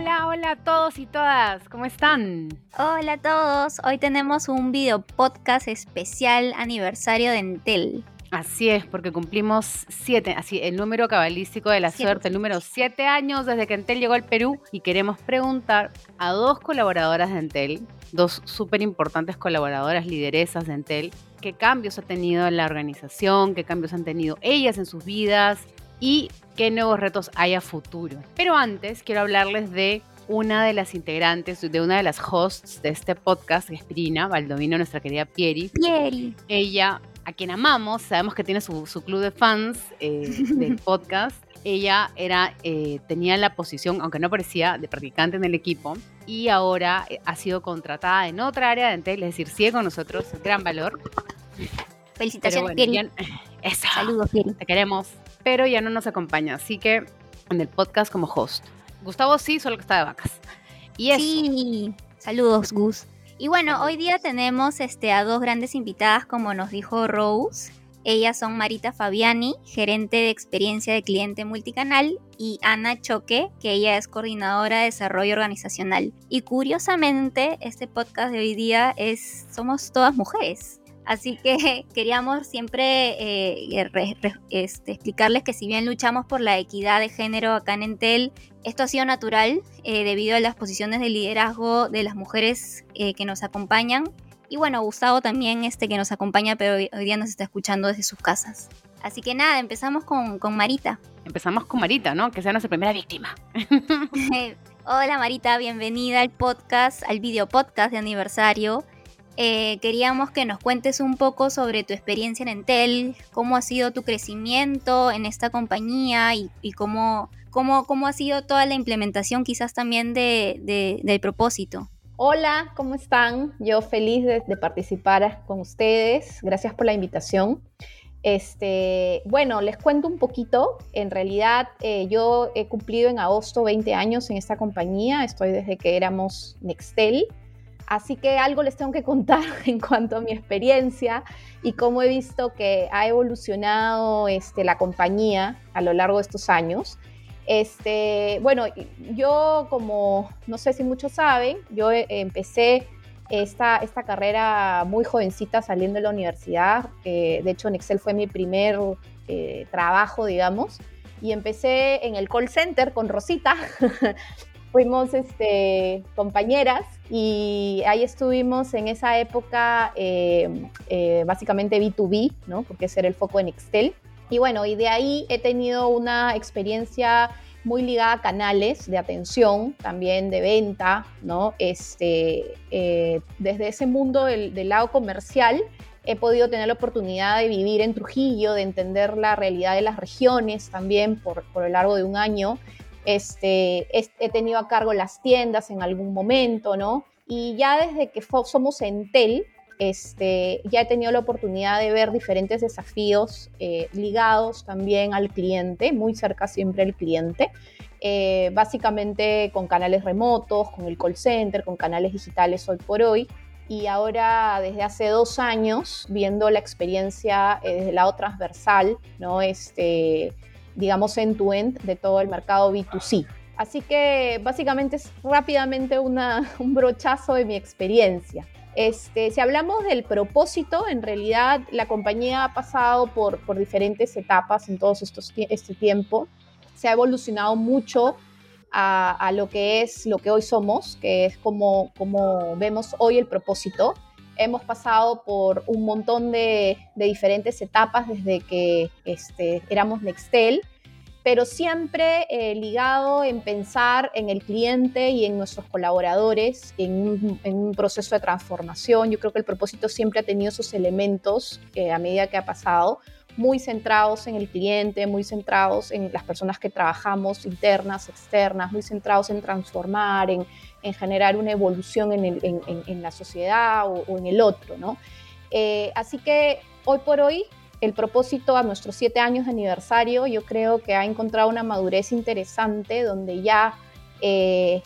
Hola, hola a todos y todas, ¿cómo están? Hola a todos, hoy tenemos un video podcast especial aniversario de Entel. Así es, porque cumplimos siete, así el número cabalístico de la suerte, el número siete años desde que Entel llegó al Perú y queremos preguntar a dos colaboradoras de Entel, dos súper importantes colaboradoras lideresas de Entel, qué cambios ha tenido en la organización, qué cambios han tenido ellas en sus vidas y qué nuevos retos hay a futuro. Pero antes quiero hablarles de una de las integrantes, de una de las hosts de este podcast, que es Pirina Baldovino, nuestra querida Pieri. Pieri. Ella a quien amamos, sabemos que tiene su, club de fans eh, del podcast. Ella era, eh, tenía la posición, aunque no parecía, de practicante en el equipo y ahora eh, ha sido contratada en otra área de Entel, es decir, sigue con nosotros, gran valor. Felicitaciones, Pieri. Saludos, Pieri. Te queremos, pero ya no nos acompaña, así que en el podcast como host. Gustavo sí, solo que está de vacas. Y eso. Sí, saludos, Gus. Y bueno, hoy día tenemos este, a dos grandes invitadas, como nos dijo Rose. Ellas son Marita Fabiani, gerente de experiencia de cliente multicanal, y Ana Choque, que ella es coordinadora de desarrollo organizacional. Y curiosamente, este podcast de hoy día es somos todas mujeres. Así que queríamos siempre eh, este, explicarles que si bien luchamos por la equidad de género acá en Entel, esto ha sido natural eh, debido a las posiciones de liderazgo de las mujeres eh, que nos acompañan. Y bueno, Gustavo también este que nos acompaña, pero hoy, día nos está escuchando desde sus casas. Así que nada, empezamos con, con Marita. Empezamos con Marita, ¿no? Que sea nuestra primera víctima. Hola Marita, bienvenida al podcast, al video podcast de aniversario. Eh, queríamos que nos cuentes un poco sobre tu experiencia en Entel, cómo ha sido tu crecimiento en esta compañía y, cómo, cómo, cómo, ha sido toda la implementación quizás también de, del propósito. Hola, ¿cómo están? Yo feliz de, participar con ustedes. Gracias por la invitación. Este, bueno, les cuento un poquito. En realidad, eh, yo he cumplido en agosto 20 años en esta compañía. Estoy desde que éramos Nextel. Así que algo les tengo que contar en cuanto a mi experiencia y cómo he visto que ha evolucionado este, la compañía a lo largo de estos años. Este, bueno, yo como, no sé si muchos saben, yo eh, empecé esta, esta carrera muy jovencita saliendo de la universidad. de hecho, en Excel fue mi primer eh, trabajo, digamos. Y empecé en el call center con Rosita. Fuimos este, compañeras y ahí estuvimos en esa época eh, eh, básicamente B2B, ¿no? porque ese era el foco en Excel. Y bueno, y de ahí he tenido una experiencia muy ligada a canales de atención, también de venta, ¿no? Este, eh, desde ese mundo del, lado comercial he podido tener la oportunidad de vivir en Trujillo, de entender la realidad de las regiones también por, por lo largo de un año este, he tenido a cargo las tiendas en algún momento, ¿no? Y ya desde que somos Entel, este, ya he tenido la oportunidad de ver diferentes desafíos eh, ligados también al cliente, muy cerca siempre al cliente, eh, básicamente con canales remotos, con el call center, con canales digitales hoy por hoy. Y ahora, desde hace dos años, viendo la experiencia eh, desde el lado transversal, ¿no? Este, digamos, end-to-end de todo el mercado B2C. Así que básicamente es rápidamente una, un brochazo de mi experiencia. Este, si hablamos del propósito, en realidad la compañía ha pasado por, por diferentes etapas en todo este tiempo. Se ha evolucionado mucho a, a, lo que es lo que hoy somos, que es como, como vemos hoy el propósito. Hemos pasado por un montón de, diferentes etapas desde que este, éramos Nextel pero siempre eh, ligado en pensar en el cliente y en nuestros colaboradores, en un, proceso de transformación. Yo creo que el propósito siempre ha tenido esos elementos a medida que ha pasado, muy centrados en el cliente, muy centrados en las personas que trabajamos, internas, externas, muy centrados en transformar, en, generar una evolución en, la sociedad o, en el otro, ¿no? Eh, así que hoy por hoy el propósito a nuestros siete años de aniversario, yo creo que ha encontrado una madurez interesante donde ya eh,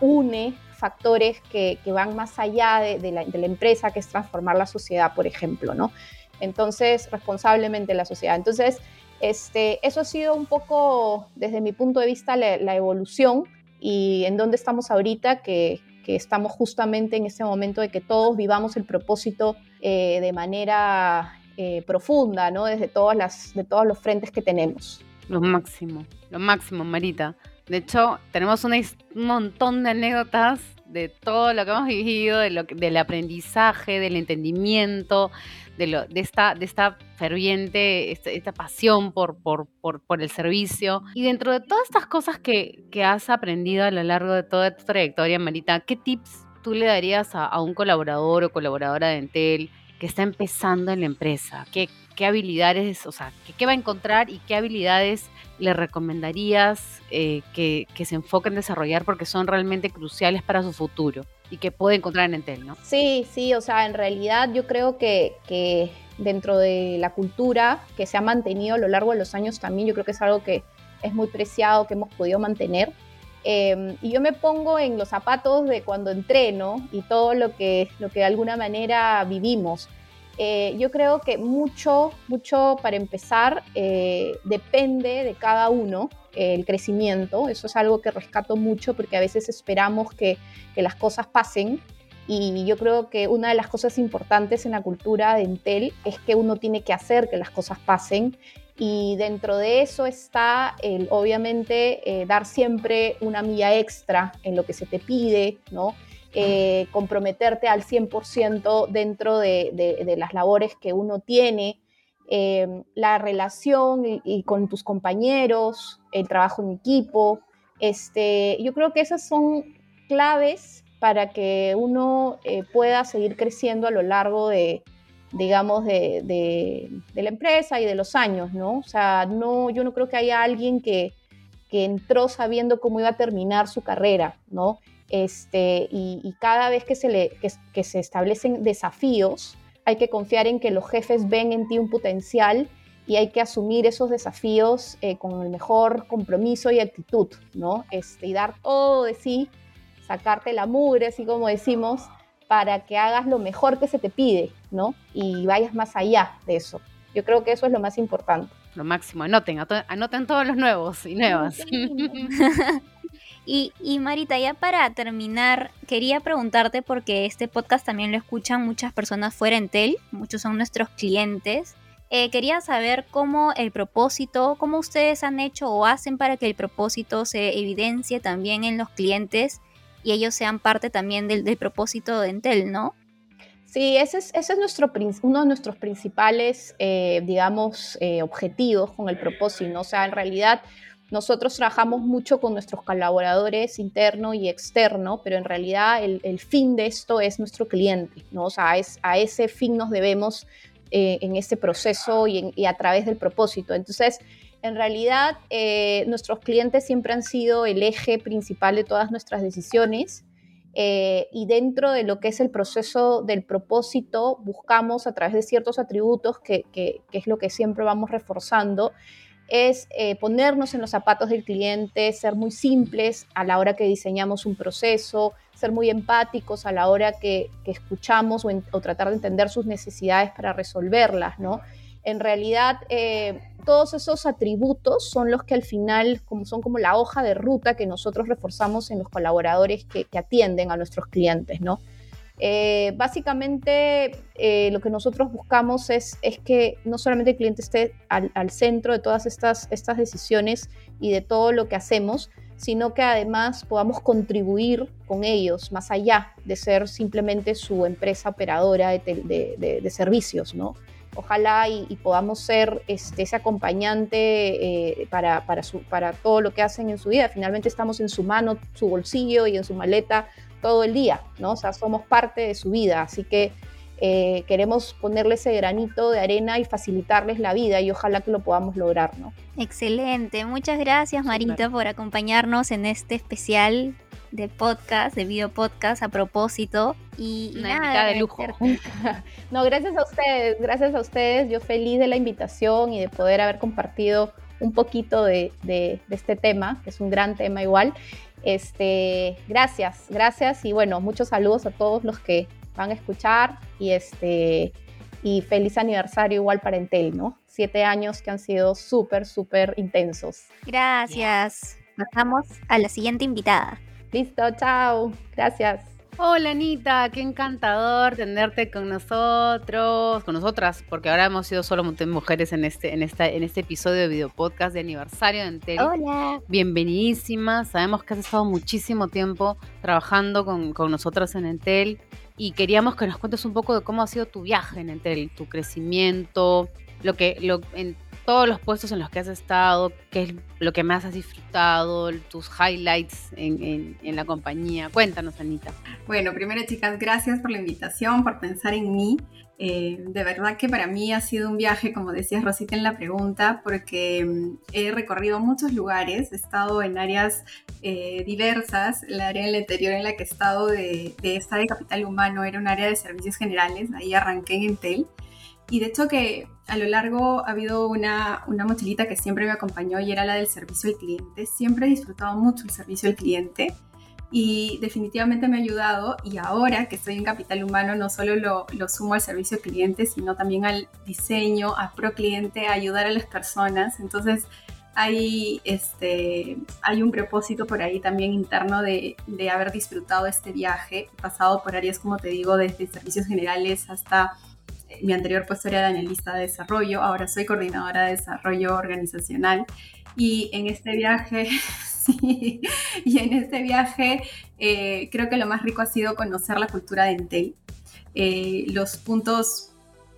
une factores que, van más allá de, la, empresa, que es transformar la sociedad, por ejemplo, ¿no? Entonces, responsablemente la sociedad. Entonces, este, eso ha sido un poco, desde mi punto de vista, la, evolución. y en dónde estamos ahorita, que, estamos justamente en ese momento de que todos vivamos el propósito eh, de manera eh, profunda, ¿no? Desde todas las, de todos los frentes que tenemos. Lo máximo, lo máximo, Marita. De hecho, tenemos un montón de anécdotas de todo lo que hemos vivido, de lo, del aprendizaje, del entendimiento, de, lo, de, esta, de esta ferviente, esta, pasión por, por, por, por, el servicio. Y dentro de todas estas cosas que, que, has aprendido a lo largo de toda tu trayectoria, Marita, ¿qué tips tú le darías a, un colaborador o colaboradora de Entel que está empezando en la empresa? ¿Qué, qué habilidades, o sea, qué, va a encontrar y qué habilidades le recomendarías eh, que, se enfoque en desarrollar porque son realmente cruciales para su futuro y que puede encontrar en Entel, ¿no? Sí, sí, o sea, en realidad yo creo que, que dentro de la cultura que se ha mantenido a lo largo de los años también, yo creo que es algo que es muy preciado, que hemos podido mantener. Em, y yo me pongo en los zapatos de cuando entreno y todo lo que, lo que de alguna manera vivimos. Eh, yo creo que mucho, mucho para empezar eh, depende de cada uno el crecimiento. Eso es algo que rescato mucho porque a veces esperamos que, que, las cosas pasen. Y yo creo que una de las cosas importantes en la cultura de Entel es que uno tiene que hacer que las cosas pasen. Y dentro de eso está el, obviamente, dar siempre una milla extra en lo que se te pide, ¿no? Eh, comprometerte al 100% dentro de, las labores que uno tiene, eh, la relación y, con tus compañeros, el trabajo en equipo. Este, yo creo que esas son claves para que uno eh, pueda seguir creciendo a lo largo de, digamos, de, de, la empresa y de los años, ¿no? O sea, no, yo no creo que haya alguien que, que entró sabiendo cómo iba a terminar su carrera, ¿no? Este, y, cada vez que se, le, que, se establecen desafíos, hay que confiar en que los jefes ven en ti un potencial y hay que asumir esos desafíos eh, con el mejor compromiso y actitud, ¿no? Este, y dar todo de sí, sacarte la mugre, así como decimos, para que hagas lo mejor que se te pide, ¿no? Y vayas más allá de eso. Yo creo que eso es lo más importante. Lo máximo, anoten, anoten todos los nuevos y nuevas. Y, Marita, ya para terminar, quería preguntarte porque este podcast también lo escuchan muchas personas fuera en TEL, muchos son nuestros clientes. Eh, quería saber cómo el propósito, cómo ustedes han hecho o hacen para que el propósito se evidencie también en los clientes y ellos sean parte también del, propósito de Entel, ¿no? Sí, ese es, nuestro, uno de nuestros principales, eh, digamos, eh, objetivos con el propósito. O sea, en realidad nosotros trabajamos mucho con nuestros colaboradores interno y externo, pero en realidad el, fin de esto es nuestro cliente, ¿no? O sea, a ese fin nos debemos eh, en este proceso y, a través del propósito. Entonces, en realidad, eh, nuestros clientes siempre han sido el eje principal de todas nuestras decisiones. Eh, y dentro de lo que es el proceso del propósito, buscamos a través de ciertos atributos, que, es lo que siempre vamos reforzando, es ponernos en los zapatos del cliente, ser muy simples a la hora que diseñamos un proceso, ser muy empáticos a la hora que, escuchamos o, tratar de entender sus necesidades para resolverlas, ¿no? En realidad, eh, todos esos atributos son los que al final como, son como la hoja de ruta que nosotros reforzamos en los colaboradores que, que atienden a nuestros clientes, ¿no? Eh, básicamente eh, lo que nosotros buscamos es, es, que no solamente el cliente esté al, centro de todas estas, estas decisiones y de todo lo que hacemos, sino que además podamos contribuir con ellos más allá de ser simplemente su empresa operadora de, de, servicios, ¿no? Ojalá y, podamos ser este, ese acompañante eh, para, para, su, para todo lo que hacen en su vida. Finalmente estamos en su mano, su bolsillo y en su maleta todo el día, ¿no? O sea, somos parte de su vida, así que eh, queremos ponerle ese granito de arena y facilitarles la vida y ojalá que lo podamos lograr, ¿no? Excelente, muchas gracias Marita por acompañarnos en este especial de podcast, de video podcast a propósito y, nada, de lujo. no, gracias a ustedes, gracias a ustedes, yo feliz de la invitación y de poder haber compartido un poquito de, de este tema, que es un gran tema igual. Este, gracias, gracias y bueno, muchos saludos a todos los que van a escuchar y este y feliz aniversario igual para Entel, ¿no? Siete años que han sido súper, súper intensos. Gracias. pasamos a la siguiente invitada. Listo, chao. Gracias. Hola Anita, qué encantador tenerte con nosotros, con nosotras, porque ahora hemos sido solo mujeres en este, en esta, en este episodio de video podcast de aniversario de Entel. Hola. Bienvenidísima. Sabemos que has estado muchísimo tiempo trabajando con, con nosotras en Entel y queríamos que nos cuentes un poco de cómo ha sido tu viaje en Entel, tu crecimiento, lo que, lo, en todos los puestos en los que has estado, qué es lo que más has disfrutado, tus highlights en, la compañía. Cuéntanos, Anita. Bueno, primero, chicas, gracias por la invitación, por pensar en mí. Eh, de verdad que para mí ha sido un viaje, como decías Rosita en la pregunta, porque mm, he recorrido muchos lugares, he estado en áreas eh, diversas. El área en el interior en la que he estado de, de esta de capital humano era un área de servicios generales, ahí arranqué en Entel. Y de hecho que a lo largo ha habido una, una, mochilita que siempre me acompañó y era la del servicio al cliente. Siempre he disfrutado mucho el servicio al cliente y definitivamente me ha ayudado y ahora que estoy en Capital Humano no solo lo, lo sumo al servicio al cliente, sino también al diseño, a pro cliente, a ayudar a las personas. Entonces hay, este, hay un propósito por ahí también interno de, de haber disfrutado este viaje, pasado por áreas, como te digo, desde servicios generales hasta mi anterior puesto era de analista de desarrollo, ahora soy coordinadora de desarrollo organizacional y en este viaje, y en este viaje eh, creo que lo más rico ha sido conocer la cultura de Entel. Eh, los puntos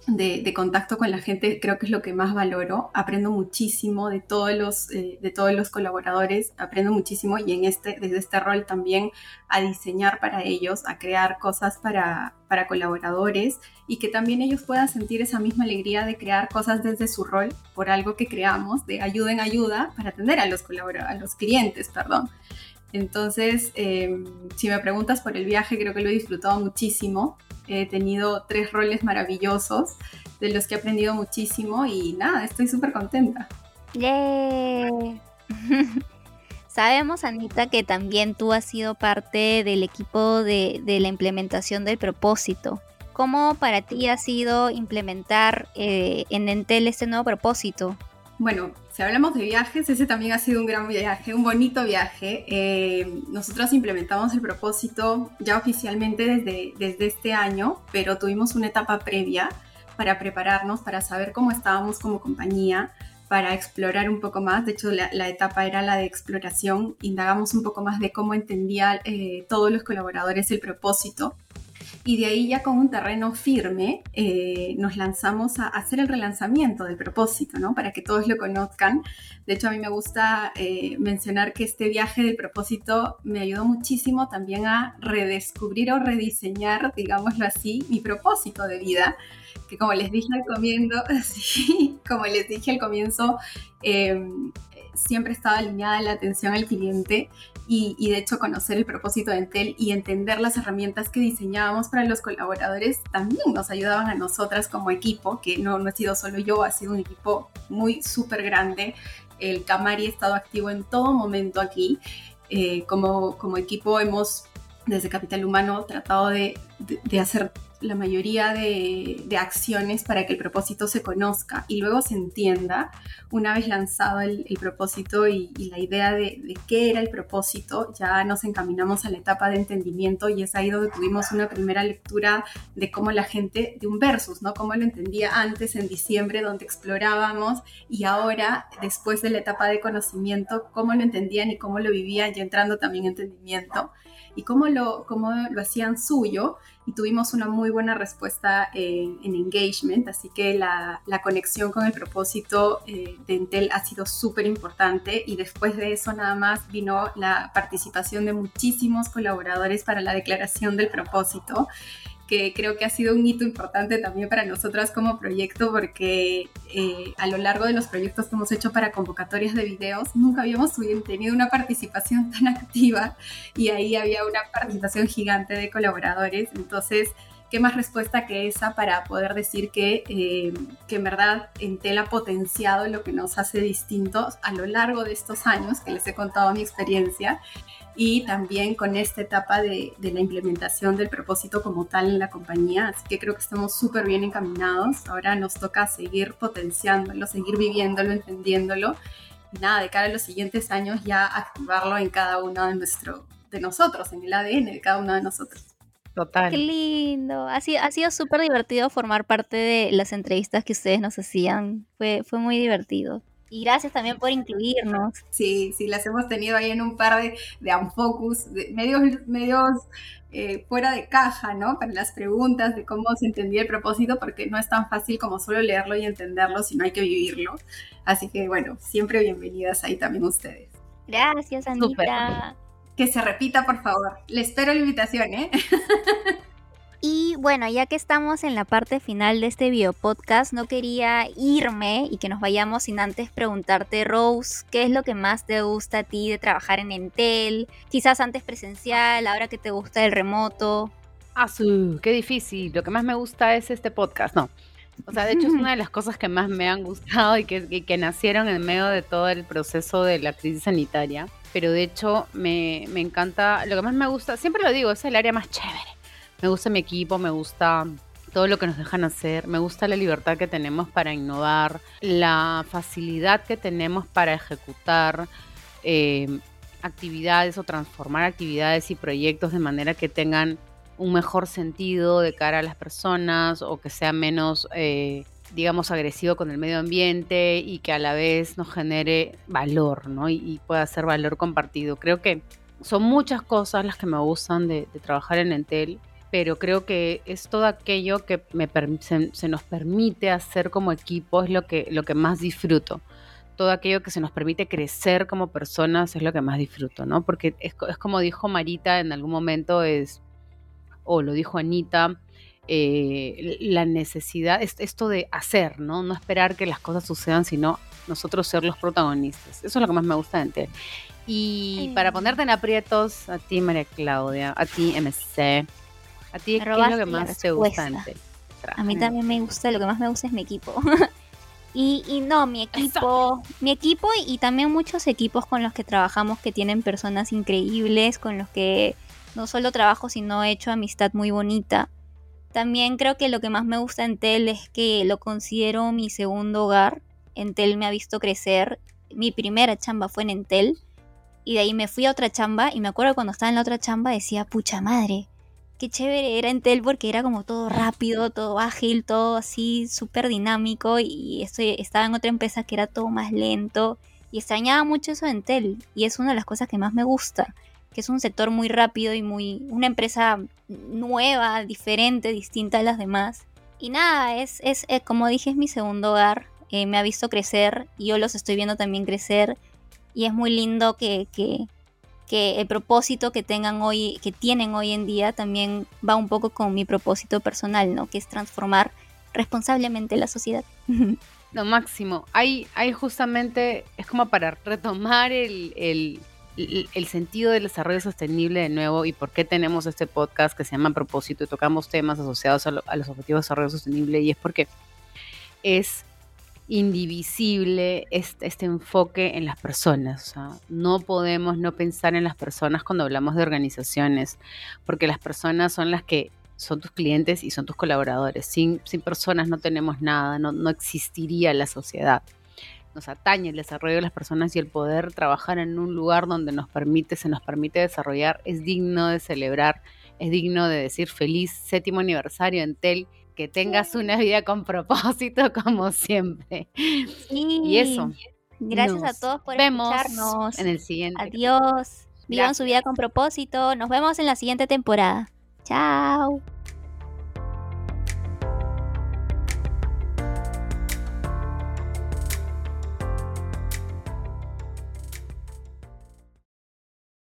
de, contacto con la gente creo que es lo que más valoro. Aprendo muchísimo de todos los, eh, de todos los colaboradores, aprendo muchísimo y en este, desde este rol también a diseñar para ellos, a crear cosas para, para colaboradores y que también ellos puedan sentir esa misma alegría de crear cosas desde su rol por algo que creamos, de ayuda en ayuda para atender a los, a los clientes. Perdón. Entonces, em, si me preguntas por el viaje, creo que lo he disfrutado muchísimo. He tenido tres roles maravillosos de los que he aprendido muchísimo y nada, estoy súper contenta. Sabemos, Anita, que también tú has sido parte del equipo de, la implementación del propósito. ¿Cómo para ti ha sido implementar eh, en Entel este nuevo propósito? Bueno, si hablamos de viajes, ese también ha sido un gran viaje, un bonito viaje. Eh, nosotros implementamos el propósito ya oficialmente desde, desde este año, pero tuvimos una etapa previa para prepararnos, para saber cómo estábamos como compañía, para explorar un poco más. De hecho, la, etapa era la de exploración. Indagamos un poco más de cómo entendía eh, todos los colaboradores el propósito y de ahí ya con un terreno firme eh, nos lanzamos a hacer el relanzamiento del propósito, ¿no? Para que todos lo conozcan. De hecho, a mí me gusta eh, mencionar que este viaje del propósito me ayudó muchísimo también a redescubrir o rediseñar, digámoslo así, mi propósito de vida que como les dije al comienzo, sí, como les dije al comienzo, eh, siempre estaba alineada la atención al cliente y, de hecho conocer el propósito de Entel y entender las herramientas que diseñábamos para los colaboradores también nos ayudaban a nosotras como equipo, que no, no he sido solo yo, ha sido un equipo muy súper grande. El Camari ha estado activo en todo momento aquí. Eh, como, como equipo hemos desde Capital Humano tratado de, de hacer la mayoría de, acciones para que el propósito se conozca y luego se entienda una vez lanzado el, propósito y, la idea de, qué era el propósito, ya nos encaminamos a la etapa de entendimiento y es ahí donde tuvimos una primera lectura de cómo la gente, de un versus, ¿no? Cómo lo entendía antes en diciembre, donde explorábamos y ahora, después de la etapa de conocimiento, cómo lo entendían y cómo lo vivían, ya entrando también en entendimiento y cómo lo, cómo lo hacían suyo y tuvimos una muy buena respuesta en, engagement, así que la, la, conexión con el propósito eh, de Intel ha sido súper importante y después de eso nada más vino la participación de muchísimos colaboradores para la declaración del propósito que creo que ha sido un hito importante también para nosotras como proyecto porque eh, a lo largo de los proyectos que hemos hecho para convocatorias de videos nunca habíamos tenido una participación tan activa y ahí había una participación gigante de colaboradores. Entonces, ¿qué más respuesta que esa para poder decir que, eh, que en verdad Entel ha potenciado lo que nos hace distintos a lo largo de estos años que les he contado mi experiencia? y también con esta etapa de, la implementación del propósito como tal en la compañía. Así que creo que estamos súper bien encaminados. Ahora nos toca seguir potenciándolo, seguir viviéndolo, entendiéndolo y nada, de cara a los siguientes años ya activarlo en cada uno de, nuestro, de nosotros, en el ADN de cada uno de nosotros. Total. Qué lindo. Ha sido, ha sido súper divertido formar parte de las entrevistas que ustedes nos hacían. Fue, fue muy divertido. Y gracias también por incluirnos. Sí, sí, las hemos tenido ahí en un par de, de unfocus, de medios, medios eh, fuera de caja, ¿no? Para las preguntas de cómo se entendía el propósito, porque no es tan fácil como solo leerlo y entenderlo, sino hay que vivirlo. Así que bueno, siempre bienvenidas ahí también ustedes. Gracias, Anita. Que se repita, por favor. Le espero la invitación, ¿eh? Y bueno, ya que estamos en la parte final de este video podcast, no quería irme y que nos vayamos sin antes preguntarte, Rose, ¿qué es lo que más te gusta a ti de trabajar en Entel? Quizás antes presencial, ahora que te gusta el remoto. Ah, qué difícil. Lo que más me gusta es este podcast, no. O sea, de hecho es una de las cosas que más me han gustado y que, que nacieron en medio de todo el proceso de la crisis sanitaria. Pero de hecho me, me encanta, lo que más me gusta, siempre lo digo, es el área más chévere. Me gusta mi equipo, me gusta todo lo que nos dejan hacer, me gusta la libertad que tenemos para innovar, la facilidad que tenemos para ejecutar eh, actividades o transformar actividades y proyectos de manera que tengan un mejor sentido de cara a las personas o que sea menos, eh, digamos, agresivo con el medio ambiente y que a la vez nos genere valor, ¿no? Y, pueda ser valor compartido. Creo que son muchas cosas las que me gustan de, trabajar en Entel pero creo que es todo aquello que me se, nos permite hacer como equipo, es lo que, lo que más disfruto. Todo aquello que se nos permite crecer como personas es lo que más disfruto, ¿no? Porque es, como dijo Marita en algún momento, es, o lo dijo Anita, eh, la necesidad, es esto de hacer, ¿no? No esperar que las cosas sucedan, sino nosotros ser los protagonistas. Eso es lo que más me gusta de Ente. Y para ponerte en aprietos, a ti María Claudia, a ti MC, ¿A ti qué es lo que más te gusta? A mí también me gusta, lo que más me gusta es mi equipo. y, y, no, mi equipo, mi equipo y, también muchos equipos con los que trabajamos que tienen personas increíbles, con los que no solo trabajo, sino he hecho amistad muy bonita. También creo que lo que más me gusta en Tel es que lo considero mi segundo hogar. Entel me ha visto crecer. Mi primera chamba fue en Entel. Y de ahí me fui a otra chamba. Y me acuerdo cuando estaba en la otra chamba decía, pucha madre, qué chévere era Entel porque era como todo rápido, todo ágil, todo así súper dinámico y estoy, estaba en otra empresa que era todo más lento y extrañaba mucho eso de Entel y es una de las cosas que más me gusta, que es un sector muy rápido y muy una empresa nueva, diferente, distinta a las demás. Y nada, es, es, eh, como dije, es mi segundo hogar, eh, me ha visto crecer y yo los estoy viendo también crecer y es muy lindo que, que que el propósito que tengan hoy, que tienen hoy en día, también va un poco con mi propósito personal, ¿no? Que es transformar responsablemente la sociedad. Lo máximo. Hay, hay justamente, es como para retomar el, el, sentido del desarrollo sostenible de nuevo y por qué tenemos este podcast que se llama Propósito y tocamos temas asociados a, los objetivos de desarrollo sostenible y es porque es indivisible este, este, enfoque en las personas. no podemos no pensar en las personas cuando hablamos de organizaciones, porque las personas son las que son tus clientes y son tus colaboradores. Sin, sin personas no tenemos nada, no, no existiría la sociedad. Nos atañe el desarrollo de las personas y el poder trabajar en un lugar donde nos permite, se nos permite desarrollar, es digno de celebrar, es digno de decir feliz séptimo aniversario en TEL que tengas una vida con propósito como siempre. Y eso. Gracias a todos por vemos escucharnos. En el siguiente. Adiós. Vivan su vida con propósito. Nos vemos en la siguiente temporada. Chao.